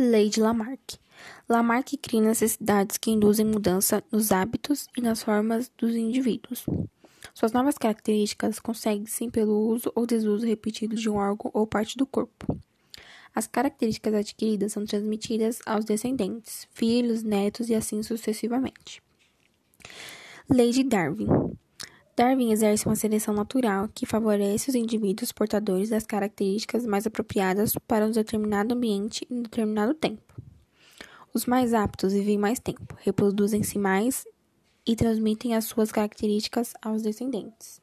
Lei de Lamarck. Lamarck cria necessidades que induzem mudança nos hábitos e nas formas dos indivíduos. Suas novas características conseguem-se pelo uso ou desuso repetido de um órgão ou parte do corpo. As características adquiridas são transmitidas aos descendentes, filhos, netos e assim sucessivamente. Lei de Darwin. Darwin exerce uma seleção natural que favorece os indivíduos portadores das características mais apropriadas para um determinado ambiente em determinado tempo. Os mais aptos vivem mais tempo, reproduzem-se mais e transmitem as suas características aos descendentes.